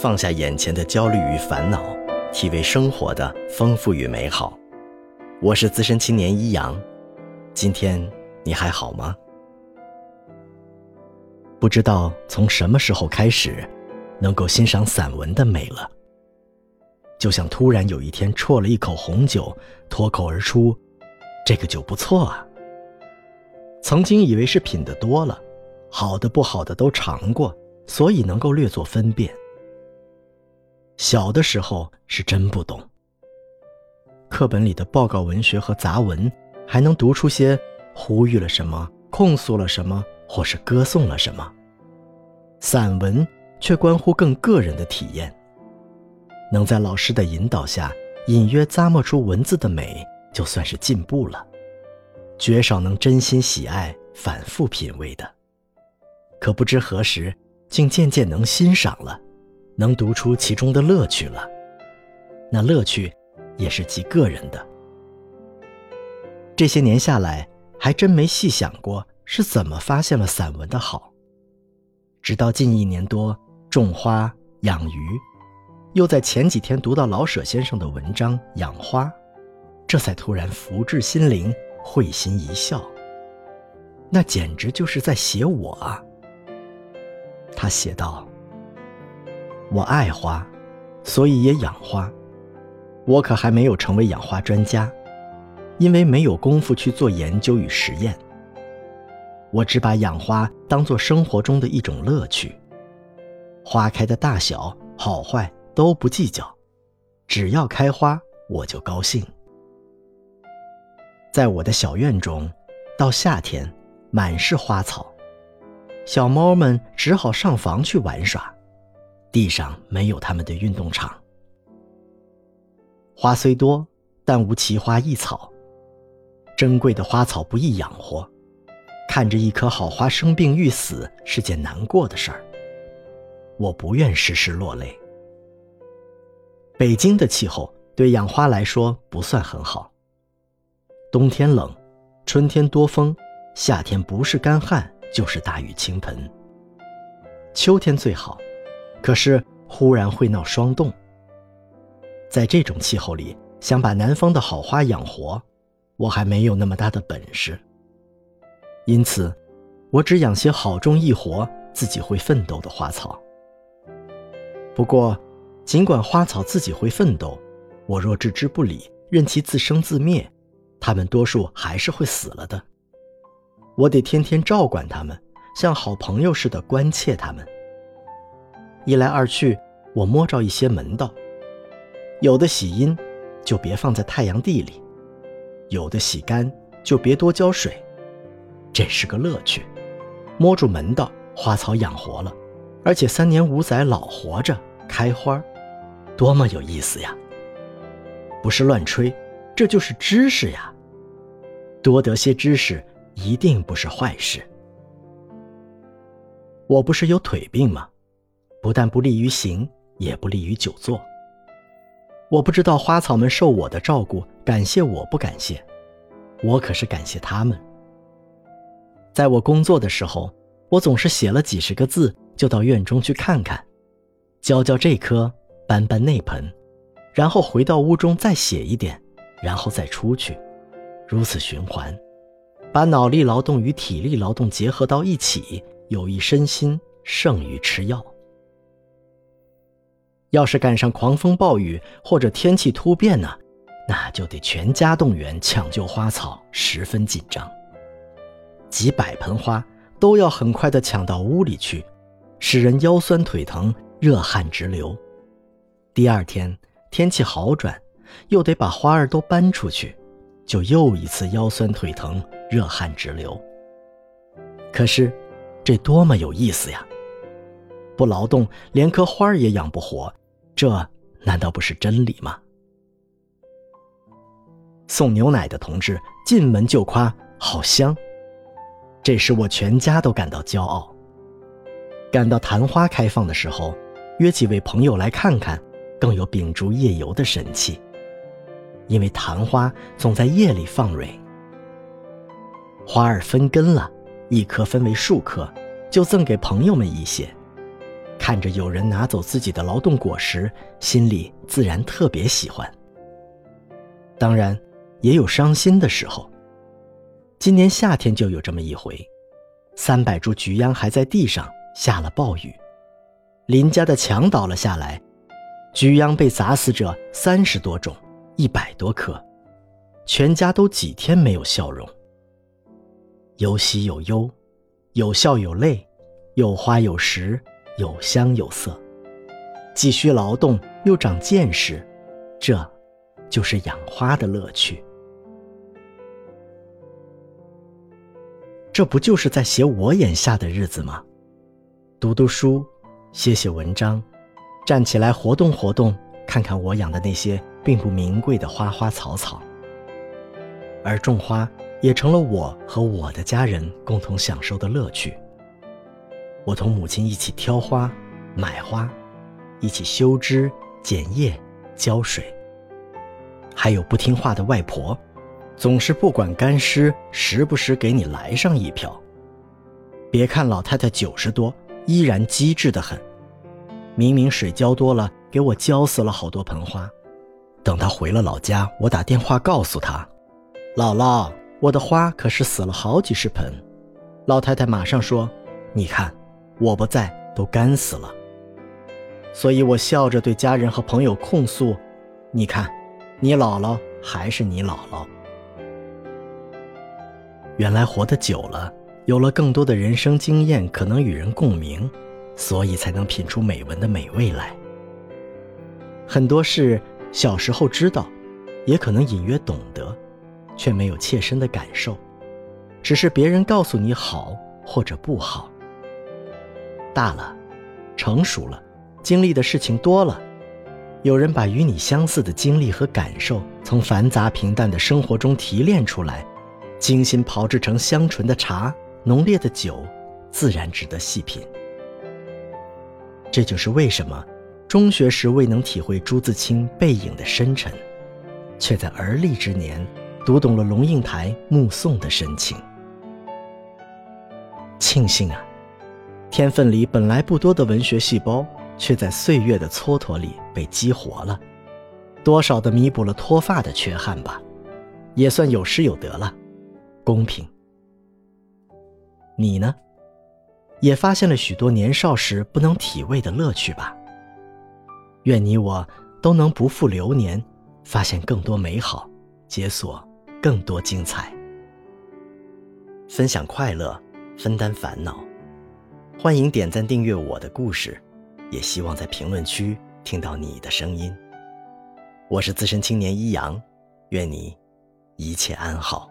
放下眼前的焦虑与烦恼，体味生活的丰富与美好。我是资深青年一阳，今天你还好吗？不知道从什么时候开始，能够欣赏散文的美了。就像突然有一天啜了一口红酒，脱口而出：“这个酒不错啊。”曾经以为是品的多了，好的不好的都尝过，所以能够略作分辨。小的时候是真不懂。课本里的报告文学和杂文，还能读出些呼吁了什么、控诉了什么，或是歌颂了什么。散文却关乎更个人的体验。能在老师的引导下，隐约咂摸出文字的美，就算是进步了。绝少能真心喜爱、反复品味的。可不知何时，竟渐渐能欣赏了，能读出其中的乐趣了。那乐趣，也是极个人的。这些年下来，还真没细想过是怎么发现了散文的好。直到近一年多，种花养鱼，又在前几天读到老舍先生的文章《养花》，这才突然福至心灵。会心一笑，那简直就是在写我啊！他写道：“我爱花，所以也养花。我可还没有成为养花专家，因为没有功夫去做研究与实验。我只把养花当做生活中的一种乐趣，花开的大小、好坏都不计较，只要开花，我就高兴。”在我的小院中，到夏天，满是花草，小猫们只好上房去玩耍，地上没有他们的运动场。花虽多，但无奇花异草。珍贵的花草不易养活，看着一棵好花生病欲死是件难过的事儿。我不愿时时落泪。北京的气候对养花来说不算很好。冬天冷，春天多风，夏天不是干旱就是大雨倾盆。秋天最好，可是忽然会闹霜冻。在这种气候里，想把南方的好花养活，我还没有那么大的本事。因此，我只养些好种易活、自己会奋斗的花草。不过，尽管花草自己会奋斗，我若置之不理，任其自生自灭。它们多数还是会死了的，我得天天照管它们，像好朋友似的关切它们。一来二去，我摸着一些门道：有的洗阴，就别放在太阳地里；有的洗干，就别多浇水。这是个乐趣，摸住门道，花草养活了，而且三年五载老活着开花，多么有意思呀！不是乱吹。这就是知识呀，多得些知识一定不是坏事。我不是有腿病吗？不但不利于行，也不利于久坐。我不知道花草们受我的照顾，感谢我不感谢，我可是感谢他们。在我工作的时候，我总是写了几十个字，就到院中去看看，浇浇这棵，搬搬那盆，然后回到屋中再写一点。然后再出去，如此循环，把脑力劳动与体力劳动结合到一起，有益身心胜于吃药。要是赶上狂风暴雨或者天气突变呢，那就得全家动员抢救花草，十分紧张。几百盆花都要很快的抢到屋里去，使人腰酸腿疼，热汗直流。第二天天气好转。又得把花儿都搬出去，就又一次腰酸腿疼、热汗直流。可是，这多么有意思呀！不劳动，连棵花儿也养不活，这难道不是真理吗？送牛奶的同志进门就夸好香，这使我全家都感到骄傲。赶到昙花开放的时候，约几位朋友来看看，更有秉烛夜游的神气。因为昙花总在夜里放蕊，花儿分根了，一颗分为数颗，就赠给朋友们一些。看着有人拿走自己的劳动果实，心里自然特别喜欢。当然，也有伤心的时候。今年夏天就有这么一回，三百株菊秧还在地上，下了暴雨，邻家的墙倒了下来，菊秧被砸死者三十多种，一百多棵，全家都几天没有笑容。有喜有忧，有笑有泪，有花有实，有香有色，既需劳动又长见识，这，就是养花的乐趣。这不就是在写我眼下的日子吗？读读书，写写文章，站起来活动活动，看看我养的那些并不名贵的花花草草。而种花也成了我和我的家人共同享受的乐趣。我同母亲一起挑花、买花，一起修枝、剪叶、浇水。还有不听话的外婆。总是不管干湿，时不时给你来上一瓢。别看老太太九十多，依然机智的很。明明水浇多了，给我浇死了好多盆花。等她回了老家，我打电话告诉她：“姥姥，我的花可是死了好几十盆。”老太太马上说：“你看，我不在，都干死了。”所以我笑着对家人和朋友控诉：“你看，你姥姥还是你姥姥。”原来活得久了，有了更多的人生经验，可能与人共鸣，所以才能品出美文的美味来。很多事小时候知道，也可能隐约懂得，却没有切身的感受，只是别人告诉你好或者不好。大了，成熟了，经历的事情多了，有人把与你相似的经历和感受，从繁杂平淡的生活中提炼出来。精心炮制成香醇的茶、浓烈的酒，自然值得细品。这就是为什么中学时未能体会朱自清《背影》的深沉，却在而立之年读懂了龙应台《目送》的深情。庆幸啊，天分里本来不多的文学细胞，却在岁月的蹉跎里被激活了，多少的弥补了脱发的缺憾吧，也算有失有得了。公平，你呢？也发现了许多年少时不能体味的乐趣吧？愿你我都能不负流年，发现更多美好，解锁更多精彩。分享快乐，分担烦恼，欢迎点赞订阅我的故事，也希望在评论区听到你的声音。我是资深青年一阳，愿你一切安好。